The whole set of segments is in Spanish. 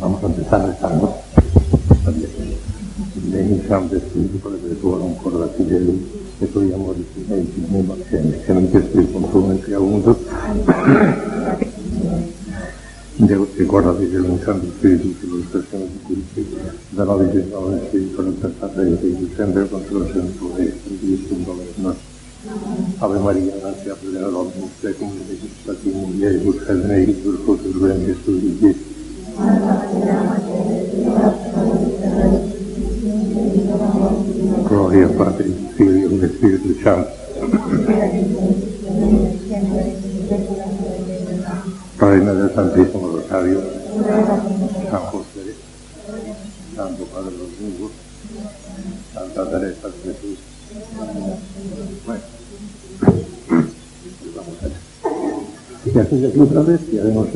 Vamos a empezar rezando. Iniciamos Espíritu por el tuorum por la fidel e tu amore silenti nella scena che non ti spirito come che avuto Devo ricordare che non santo spirito stesso di cui da noi che non è spirito non per fare che sempre con lo senso e di questo Ave Maria, grazie a Dio, la Donna, sei come le stati in via e busca nei per tutto il bene che tu dici. Gloria Padre, Figlio e Spirito Santo. Reina del Santísimo Rosario, San José, Santo Padre de los Mundos, Santa Teresa de Jesús. Bueno, pues vamos otra vez, no.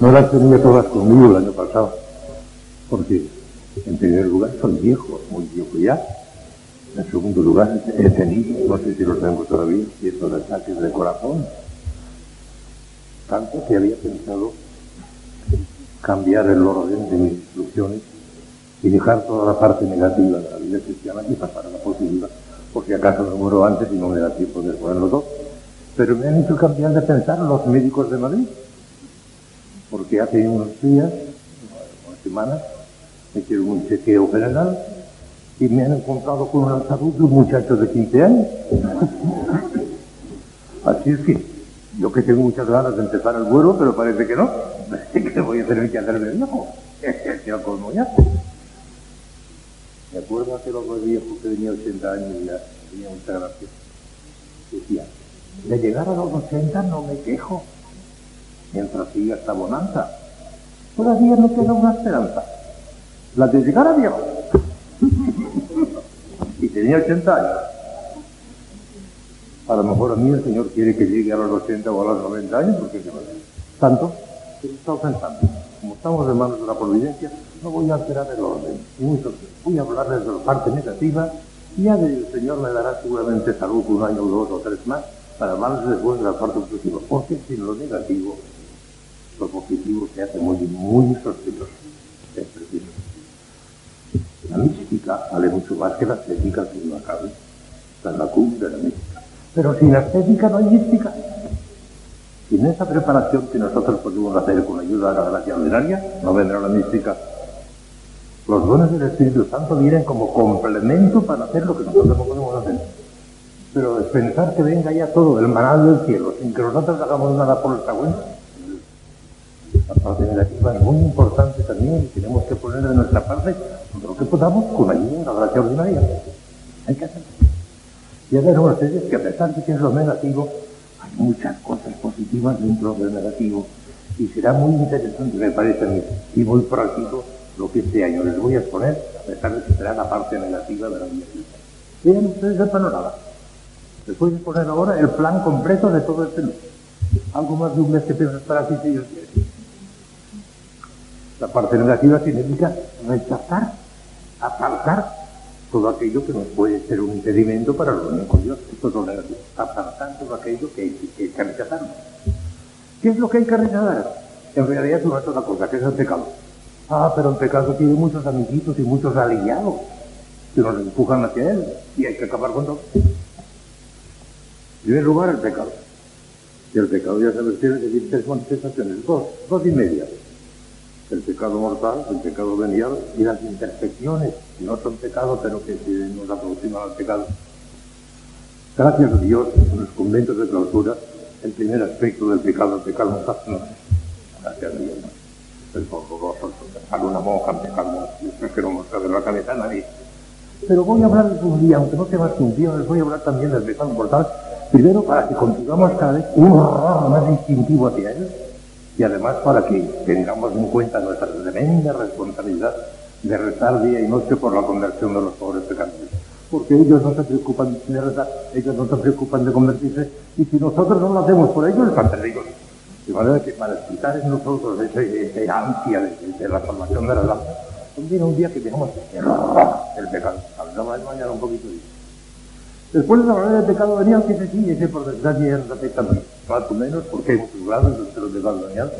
No las tenía todas conmigo el año pasado, porque en primer lugar soy viejo, muy viejo ya. En segundo lugar he tenido, no sé si lo tengo todavía, ciertos ataques de corazón. Tanto que había pensado cambiar el orden de mis instrucciones y dejar toda la parte negativa de la vida cristiana y pasar a la positiva, por si acaso me muero antes y no me da tiempo de ponerlo todo. Pero me han hecho cambiar de pensar los médicos de Madrid, porque hace unos días, unas semanas, me hicieron un chequeo general y me han encontrado con una salud de un muchacho de 15 años. Así es que yo que tengo muchas ganas de empezar el vuelo, pero parece que no, que voy a tener que hacerme viejo. Ya colmo ya. Me acuerdo aquel otro viejo que tenía 80 años y ya tenía mucha gracia. Decía, de llegar a los 80 no me quejo, mientras siga esta bonanza. Todavía me queda una esperanza, la de llegar a viejo. y tenía 80 años. A lo mejor a mí el Señor quiere que llegue a los 80 o a los 90 años, porque tanto, pero estamos pensando, como estamos en manos de la providencia, no voy a alterar el orden. Mucho, voy a hablarles de la parte negativa y ya el Señor me dará seguramente salud un año, dos o tres más para hablarles después de la parte positiva. Porque sin lo negativo, lo positivo se hace muy, muy sospechoso. Es preciso. La mística vale mucho más que la estética, si no acabe. Está en la cumbre de la mística. Pero sin estética no hay mística. Sin esa preparación que nosotros podemos hacer con ayuda de la gracia ordinaria, no vendrá la mística. Los dones del Espíritu Santo vienen como complemento para hacer lo que nosotros no podemos hacer. Pero pensar que venga ya todo el manal del cielo, sin que nosotros hagamos nada por nuestra cuenta. La parte negativa es muy importante también y tenemos que poner de nuestra parte lo que podamos con ayuda de la gracia ordinaria. Hay que hacerlo. Ya verán ustedes que a pesar de que es lo negativo, hay muchas cosas positivas dentro del negativo. Y será muy interesante, me parece a mí, y muy práctico lo que este año les voy a exponer, a pesar de que será la parte negativa de la vida. Vean ustedes el panorama. Les voy a exponer ahora el plan completo de todo este mes. Algo más de un mes que pienso estar así si Dios quiere. La parte negativa significa rechazar, apartar todo aquello que nos puede ser un impedimento para la unión con Dios. Esto es lo negativo. Apartar todo aquello que hay que, que rechazar. ¿Qué es lo que hay que rechazar? En realidad es una sola cosa, que es el pecado. Ah, pero el pecado tiene muchos amiguitos y muchos aliados que nos empujan hacia él y hay que acabar con todo. En primer lugar, el pecado. Y el pecado ya sabes tiene de tres manifestaciones, dos, dos y media. El pecado mortal, el pecado venial y las imperfecciones, que no son pecados, pero que nos aproximan al pecado. Gracias a Dios, en los conventos de clausura, el primer aspecto del pecado, el pecado mortal, no. Gracias a Dios. El horroroso, sale una monja, me calmo, no quiero mostrar la cabeza a nadie. Pero voy a hablar un día, aunque no sea más que un día, les voy a hablar también del pecado mortal, primero para que continuemos cada vez un horror más distintivo hacia él, y además para que tengamos en cuenta nuestra tremenda responsabilidad de rezar día y noche por la conversión de los pobres pecadores. Porque ellos no se preocupan de rezar, ellos no se preocupan de convertirse, y si nosotros no lo hacemos por ellos, están perdidos. De manera que para quitar en nosotros ese ansia de, la salvación de las almas, viene un día que tenemos el pecado. Hablamos mañana un poquito de Después de hablar del pecado venial, que ese sí, ese por desgracia nos afecta más, cuanto menos, porque hay muchos grados del pecado venial,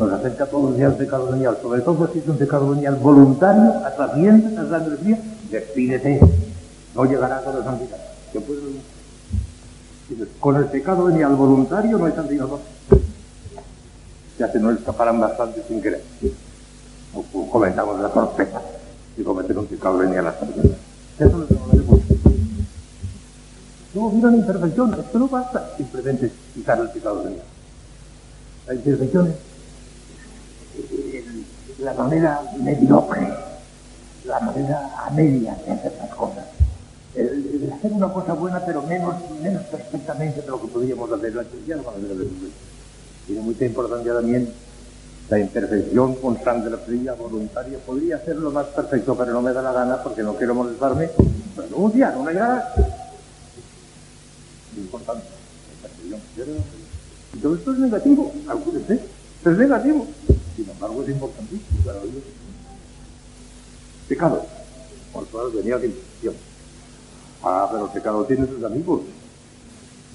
nos afecta todos los días el pecado venial, sobre todo si es un pecado venial voluntario, atrasiente, a sangre fría, despídete, no llegará a la santidad. Con el pecado venial voluntario no hay santidad. Ya se nos escaparán bastante sin querer. O, comentamos la torpeza y cometer un pecado venial a la santidad. No no, mira la imperfección, esto no basta simplemente quitar el pecado de Dios. La imperfección es la manera mediocre, la manera a media de hacer las cosas. El, hacer una cosa buena, pero menos, perfectamente de lo que podríamos hacer. La ya Tiene mucha importancia también la imperfección constante, la fría, voluntaria. Podría hacerlo más perfecto, pero no me da la gana porque no quiero molestarme. Bueno, un día, no me da importante. Y todo esto es negativo, acuérdense, es negativo. Sin embargo, es importantísimo para Dios. Pecado. Por favor, venía de intención. Ah, pero el pecado tiene sus amigos.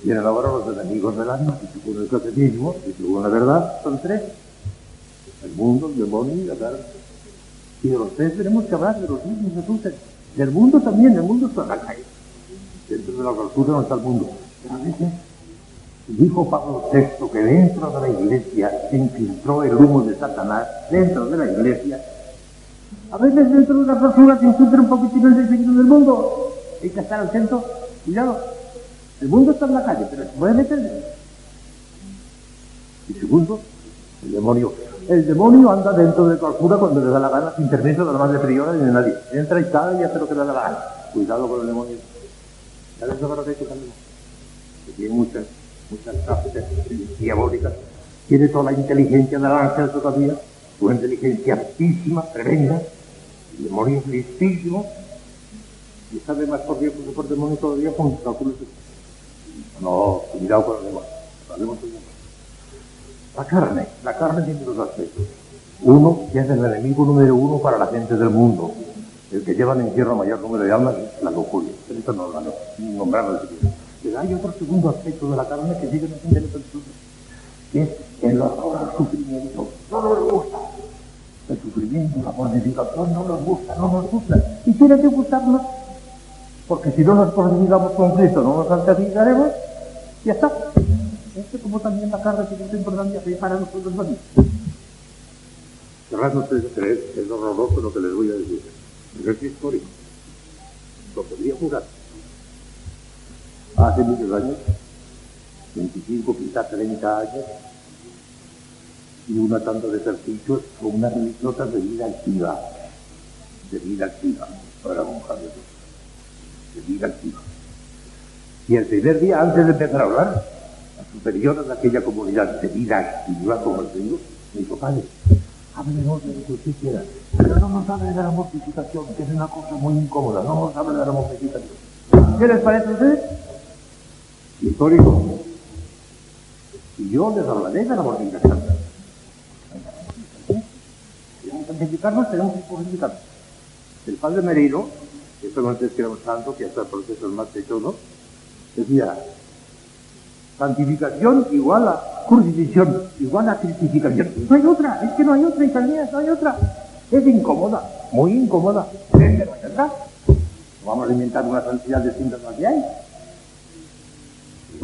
Vienen ahora los enemigos del alma, y según el catecismo, y según la verdad, son tres. El mundo, el demonio y la carne. Y de los tres tenemos que hablar de los mismos Jesús. Del mundo también, el mundo está la calle. Dentro de la cultura no está el mundo. A veces dijo Pablo VI que dentro de la iglesia se infiltró el humo de Satanás, dentro de la iglesia. A veces dentro de una persona se infiltra un poquitín el espíritu del mundo. Hay que estar atento. Cuidado. El mundo está en la calle, pero se puede meter. Y segundo, el demonio. El demonio anda dentro de clausura cuando le da la gana, sin permiso de la madre priora ni de nadie. Entra y sale y hace lo que le da la gana. Cuidado con el demonio. ¿Sabes lo que hay que que tiene muchas, muchas capacidades diabólicas, tiene toda la inteligencia del ángel todavía, una inteligencia altísima, tremenda, el demonio listísimo, y sabe más por Dios que por demonio todavía con cálculos. No, cuidado con el demonio, La carne, la carne tiene dos aspectos. Uno, que es el enemigo número uno para la gente del mundo, el que lleva en encierro mayor número de almas es la locura. Esto no lo nombrarlo siquiera. Pero hay otro segundo aspecto de la carne que sigue en el que es el horror al sufrimiento. No nos gusta. El sufrimiento, la mortificación no nos gusta, no nos gusta. Y tiene que gustarnos, porque si no nos mortificamos con no nos santificaremos, ya está. Este como también la carne tiene mucha importancia para nosotros mismos. Querrán ustedes creer que es horroroso lo que les voy a decir. Es histórico. Lo podría jurar hace muchos años, 25, quizás 30 años, y una tanda de ejercicios con una religiosas de vida activa, de vida activa, para monjas de vida activa. Y el primer día, antes de empezar a hablar, la superiora de aquella comunidad de vida activa, como el digo, me dijo, padre, háblenos de lo que usted quiera, pero no nos hable de la mortificación, que es una cosa muy incómoda, no nos hable de la mortificación. ¿Qué les parece a ustedes? Histórico. Y yo les hablaré de la mortificación. Tenemos santificarnos, tenemos que purificarnos. El padre Merino, que esto no es que era un santo, que hasta el proceso es más todo, decía, santificación igual a crucifixión, igual a critificación. No hay otra, es que no hay otra, Isaías, no hay otra. Es incómoda, muy incómoda, pero verdad. Vamos a inventar una santidad distinta de la que hay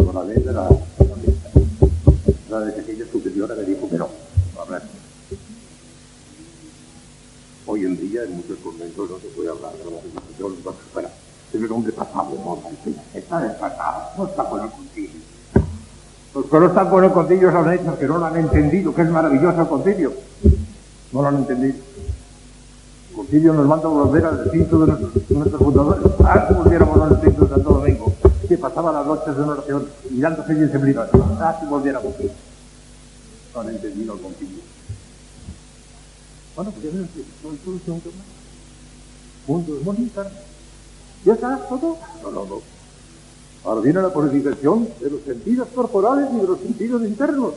con la ley de la, la de aquella superiora me dijo que no, hablar. Hoy en día en muchos conventos no se puede hablar de la religión, no se fuera. Es un hombre pasado de moda, está desfasado, no está con el concilio. Los que no están con el concilio son hechos que no lo han entendido, que es maravilloso el concilio. No lo han entendido. El concilio nos manda a volver al espíritu de nuestros, nuestros fundadores. Ah, volviéramos al espíritu de Santo Domingo que pasaba las noches una oración mirándose y sembrino. Ah, si volviera a cumplir. No han entendido el concilio. Bueno, pues ya no es solución que más. Punto de monitor. ¿Ya está todo? No, no, no. Ahora viene la purificación de los sentidos corporales y de los sentidos internos.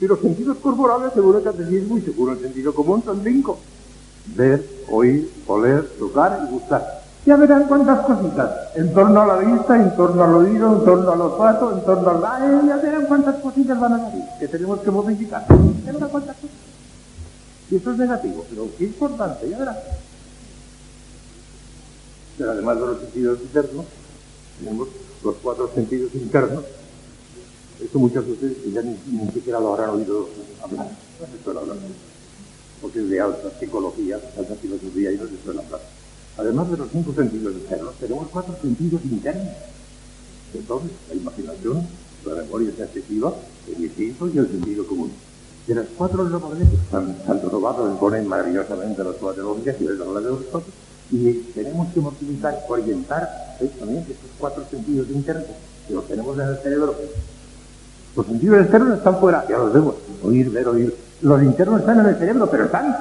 Y los sentidos corporales, según el catecismo y según el sentido común, son cinco. Ver, oír, oler, tocar y gustar. Ya verán cuántas cositas. En torno a la vista, en torno al oído, en torno a los pasos, en torno al aire, ya verán cuántas cositas van a salir, que tenemos que modificar. Ya verán cuántas cosas. Y eso es negativo, pero qué importante, ya verán. Pero además de los sentidos internos, tenemos los cuatro sentidos internos. Esto muchas veces ya ni, siquiera lo habrán oído hablar. No se suele hablar. Porque es de alta psicología, alta filosofía y no se suele hablar. Además de los cinco sentidos externos, tenemos cuatro sentidos internos. Entonces, la imaginación, la memoria sensitiva, el instinto y el sentido común. De las cuatro están tanto robados ponen maravillosamente las cuatro lógicas y las de los cuatro, y tenemos que multiplicar, orientar también estos cuatro sentidos internos que los tenemos en el cerebro. Los sentidos externos están fuera, ya los vemos, oír, ver, oír. Los internos están en el cerebro, pero están.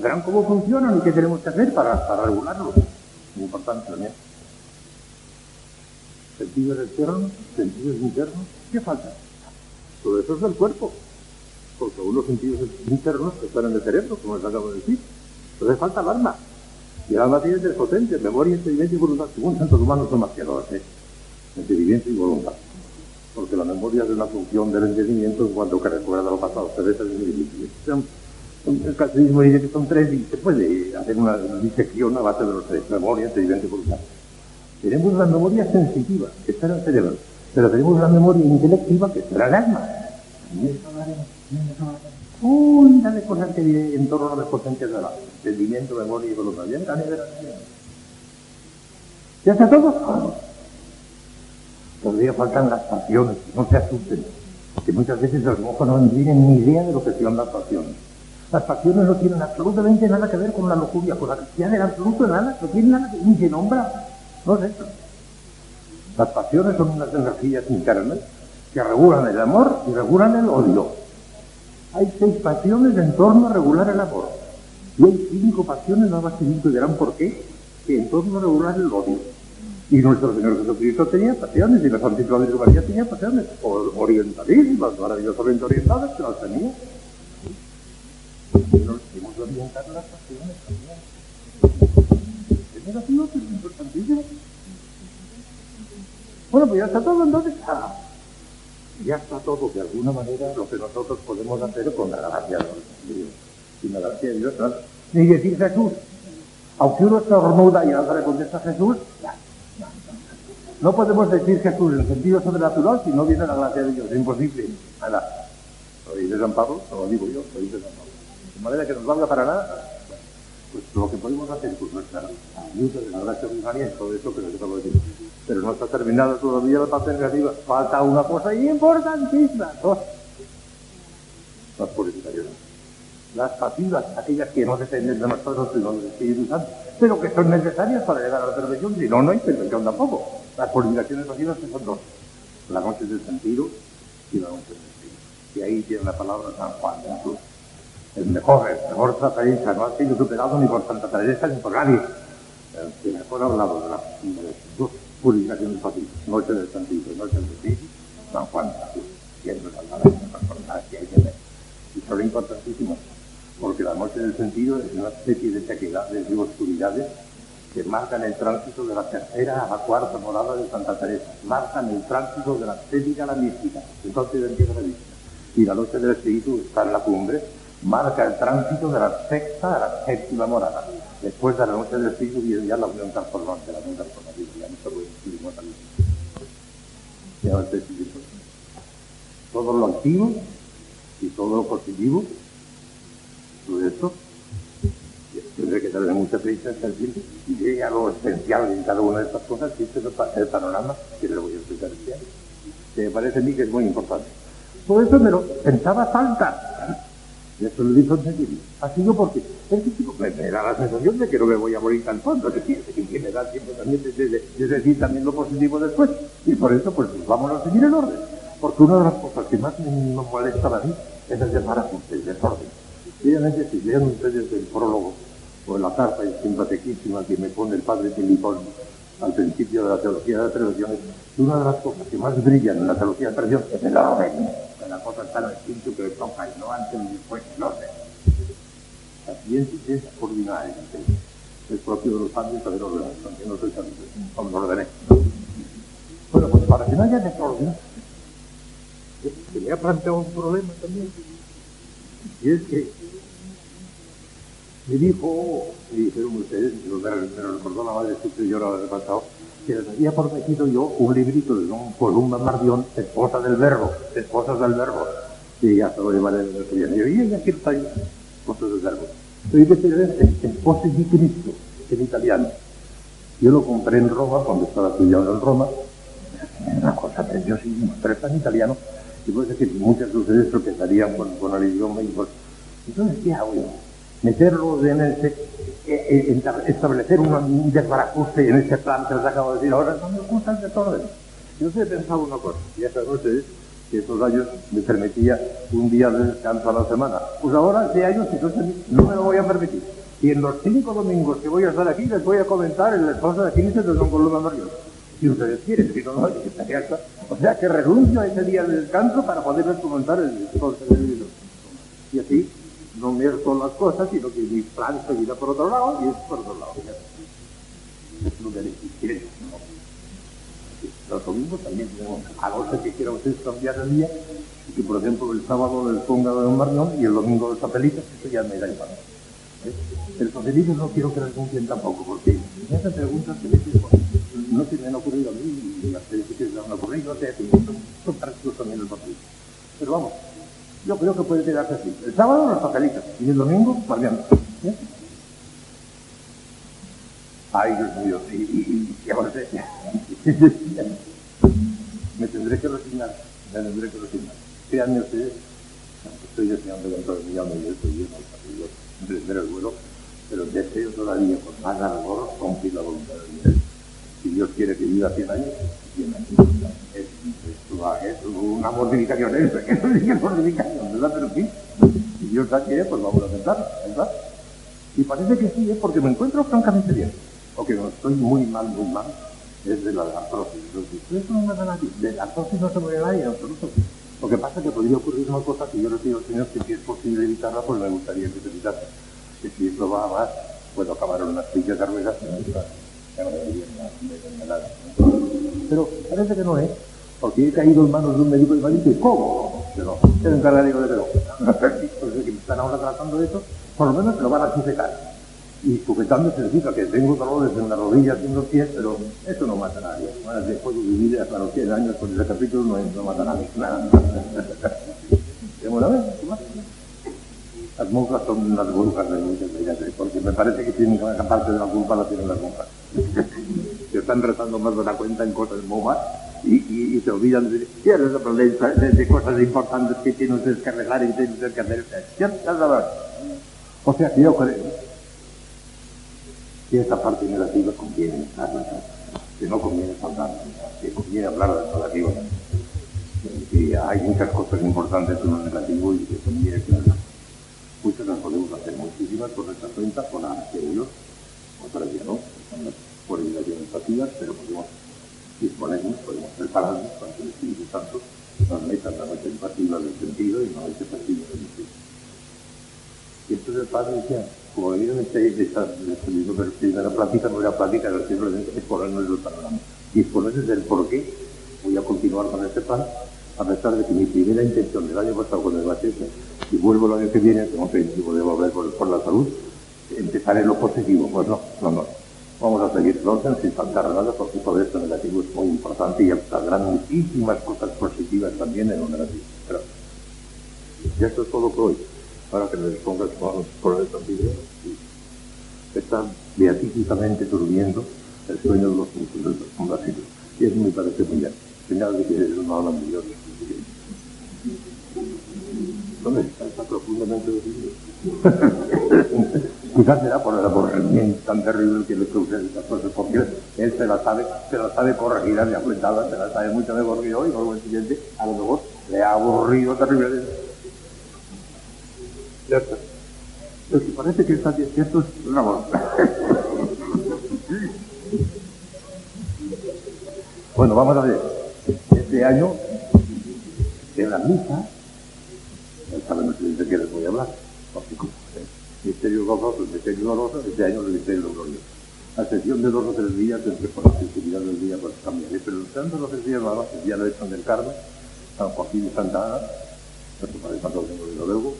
Verán cómo funcionan y qué tenemos que hacer para, para regularlos. Muy importante también. Sentidos externos, sentidos internos, ¿qué falta? Todo eso es del cuerpo porque unos sentidos internos que están en el cerebro, como les acabo de decir. Entonces falta el alma. Y el alma tiene tres potentes, memoria, entendimiento y voluntad. Según santos humanos son más que dos, ¿eh? entendimiento y voluntad. Porque la memoria es una función del entendimiento en cuanto que recuerda lo pasado. Pero es el catecismo dice que son tres y se puede hacer una disección a base de los tres, memoria, entendimiento y voluntad. Tenemos la memoria sensitiva, que está en el cerebro, pero tenemos la memoria intelectiva, que está en el alma. Uy, de cosas que viene en torno a las potencias de la entendimiento, memoria y voluntad. Ya ¿Ya está todo? Todavía faltan las pasiones, no se asusten, porque muchas veces los mojos no tienen ni idea de lo que son las pasiones. Las pasiones no tienen absolutamente nada que ver con la lujuria, con la cristiana en absoluto nada, no tienen nada que ni se nombra. No es eso. Las pasiones son unas energías internas que regulan el amor y regulan el odio. Hay seis pasiones en torno a regular el amor. Y hay cinco pasiones, nada más que cinco, y verán por qué, que en torno a regular el odio. Y nuestro Señor Jesucristo tenía pasiones, y la Santísima Virgen María tenía pasiones, orientadísimas, maravillosamente orientadas, pero las tenía. Tenemos que orientar las pasiones también. Es negativo, pero es importantísimo. Bueno, pues ya está todo entonces. Ah ya está todo de alguna manera lo que nosotros podemos hacer con la gracia de Dios. Sin la gracia de Dios, ¿no? Ni decir Jesús. Aunque uno estornuda y ahora le contesta Jesús, ya. No podemos decir Jesús en sentido sobrenatural si no viene la gracia de Dios. Es imposible. Nada. Lo dice San Pablo, no lo digo yo, lo dice San Pablo. De manera que nos valga para nada. Pues lo que podemos hacer con nuestra ayuda de la de María es todo eso que acabo de decir pero no está terminada todavía la parte negativa. Falta una cosa importantísima, dos. Las purificaciones. Las pasivas, aquellas que no dependen de nosotros, sino del Espíritu Santo, pero que son necesarias para llegar a la perfección, si no, no hay perfección tampoco. Las purificaciones pasivas son dos. La noche del sentido y la noche del espíritu. Y ahí tiene la palabra San Juan de Jesús. El mejor, el mejor Teresa no ha sido superado ni por Santa Teresa ni por nadie. El mejor hablado de las dos purificación fácil, noche del Santísimo, noche del Espíritu, San Juan, siempre y hay que ver. Y son importantísimos, porque la noche del sentido es una especie de sequedades de oscuridades que marcan el tránsito de la tercera a la cuarta morada de Santa Teresa, marcan el tránsito de la estética a la mística, entonces empieza la mística. Y la noche del Espíritu está en la cumbre, marca el tránsito de la sexta a la séptima morada. Después de la noche del Espíritu viene ya la unión transformante, la unión transformativa, ya no se puede decir Ya Todo lo activo y todo lo positivo, todo esto, tendré que darle mucha prisa hasta el y llegue a lo esencial en cada una de estas cosas, y este es el panorama que le voy a explicar este que me parece a mí que es muy importante. Todo eso me lo pensaba falta y eso lo dijo en Ha sido porque es que, me, da la sensación de que no me voy a morir tan pronto, que, que, me da tiempo también de, de, decir también lo positivo después. Y por eso, pues, vamos a seguir el orden. Porque una de las cosas que más me, molesta a mí es el desbarajuste, el desorden. Obviamente, si lean ustedes el prólogo o la carta simpaticísima que me pone el padre Filipón al principio de la teología de la tradición, una de las cosas que más brillan en la teología de la tradición es el orden la cosa está en el espíritu que le toca y no antes ni después, no sé. La ciencia es ordinaria. es propio de los cambios saber ordenar, también lo ordené. Bueno, pues para que no haya desorden, se me ha planteado un problema también, y es que me dijo, me dijeron ustedes, me lo, recordó la madre que yo lo he pasado, que les había prometido yo un librito de un Columba Mardión, esposa del verbo, esposas del verbo, y ya se lo llevaré en el día. Y yo, y aquí está esposas del verbo. Hay que tener esposas de Cristo, en italiano. Yo lo compré en Roma, cuando estaba estudiando en Roma, una cosa preciosísima, pero está en italiano, y puede decir que muchas de ustedes tropezarían con, con el idioma y pues, Entonces, ¿qué hago yo? Meterlo en eh, establecer un desbarajuste en ese plan que les acabo de decir ahora, no me gusta el desorden. Yo sé pensado una cosa, y ya saben ustedes que esos años me permitía un día de descanso a la semana. Pues ahora, hace años, entonces no me lo voy a permitir. Y en los cinco domingos que voy a estar aquí les voy a comentar en la esposa de Cristo de Don Columba Mario. Si ustedes quieren, si no, no, O sea que renuncio a ese día de descanso para poderles comentar el esposa del libro. Y así no mierto las cosas, sino que mi plan seguirá por otro lado y es por otro lado. Es lo que quieren. Los domingos también tenemos a ser que quiera usted cambiar el día, y que por ejemplo el sábado les ponga de un Marñón y el domingo de papelitos, eso ya me da igual. ¿Eh? El papelito no quiero que les cumplen tampoco, porque me hacen preguntas que no se me han ocurrido a mí y las que se me han ocurrido, o sea, son prácticos también el papelito. Pero vamos, yo creo que puede quedarse así. El sábado los papelitos y el domingo guardián. ¿Eh? Ay, Dios mío, y, y, y ahora me tendré que resignar, me tendré que resignar. Créanme ustedes, estoy deseando dentro de mi alma y estoy lleno de emprender el vuelo, pero deseo todavía con más ardor cumplir la voluntad de Dios. Si Dios quiere que viva 100 años, 100 años. Es, es una mortificación, es, es una mortificación, ¿verdad? Pero sí, si Dios da que pues vamos a intentar, ¿verdad? Y parece que sí, ¿eh? porque me encuentro francamente bien, porque no estoy muy mal, muy mal, es de la artrosis. Eso no me da nadie, de la artrosis no se muere nadie en absoluto. Lo que pasa es que podría ocurrir una cosa que yo le pido al Señor que si es posible evitarla, pues me gustaría que se evitase. Que si esto va a más, puedo acabar en una silla de ruedas no. Pero parece que no es, porque he caído en manos de un médico y me ha dicho, ¿cómo? Pero se encargaré de pero. Entonces, que me están ahora tratando de eso, por lo menos me lo van a sujetar. Y sujetando significa que tengo dolores en las rodillas y en los pies, pero eso no mata a nadie. Bueno, después de vivir hasta los 100 años con ese capítulo no, no mata a nadie. Nada. una vez? Las monjas son las brujas de muchas de porque me parece que tienen gran parte de la culpa la tienen las monjas. que están rezando más de la cuenta en cosas bobas y, se olvidan de, de, de, cosas importantes que tienen que arreglar y tienen que hacer. O sea que yo creo y esta parte negativa conviene estarla, que no conviene saltar, que conviene hablar de lo negativo. Y hay muchas cosas importantes en lo negativo y que conviene que Muchas las podemos hacer, muchísimas por nuestra cuenta, con la Dios, otras ya no, por obligaciones pasivas, pero podemos disponernos, podemos prepararnos para que el Espíritu Santo nos meta la noche pasiva del sentido y la noche pasiva del espíritu. Y entonces el Padre decía, como vieron este, esta, primera plática no era plática, era simplemente exponernos el panorama. Y exponerles el por qué voy a continuar con este plan, a pesar de que mi primera intención del año pasado con el bautismo, y vuelvo el año que viene, como objetivo de volver por, por la salud, empezar en lo positivo. Pues no, no, no. Vamos a seguir orden sin faltar nada, porque todo esto negativo es muy importante y saldrán muchísimas cosas positivas también en lo negativo. Pero, y esto es todo por hoy para que me pongas por el video. Está beatíficamente durmiendo el sueño de los del Y eso me parece muy bien. Señal de que no hablan de Dios. ¿Dónde está? Está profundamente dormido. Quizás será por el aborrecimiento tan terrible que le causa estas cosas, porque él se la sabe, se la sabe corregir de afrentada, se la sabe mucho mejor que yo, y por el siguiente, a lo mejor le ha aburrido terriblemente. Lo que parece que está despierto es una voz. bueno, vamos a ver. Este año, en la misa, ya saben ustedes de qué les voy a hablar, misterio gozoso, misterio doloroso, este año el misterio glorioso. A excepción de dos o tres días, entre por la festividad del día, pues cambiaré, pero durante dos o tres días nada el día de San del Carmen, San Joaquín y Santa Ana, Santo Padre Santo Domingo de luego.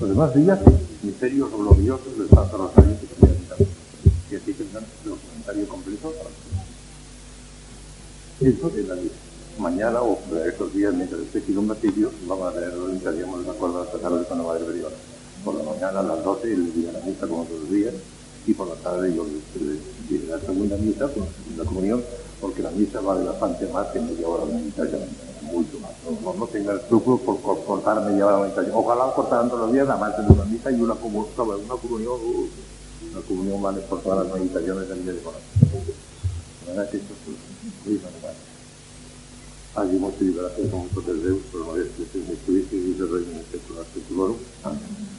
Los demás días, misterios gloriosos del Santo Rosario que también y así tendrán el comentario completo. Eso es la misa. Mañana o estos días, mientras esté aquí un martillo, vamos a tener lo estaríamos de acuerdo a tratar de con la Madre. Por la mañana a las 12 el día de la misa como todos los días y por la tarde yo diré la segunda misa con la segunda comunión porque la misa vale bastante más que media hora de meditación, mucho más. No, no, tenga escrúpulos por, por, cortar media hora de meditación. Ojalá cortaran todos los días, nada más de una misa y una, comunión, una comunión, una comunión vale por todas las meditaciones del día de corazón. La verdad. Allí muchas gracias con muchos deseos, pero no es que se me y se rey en este Amén.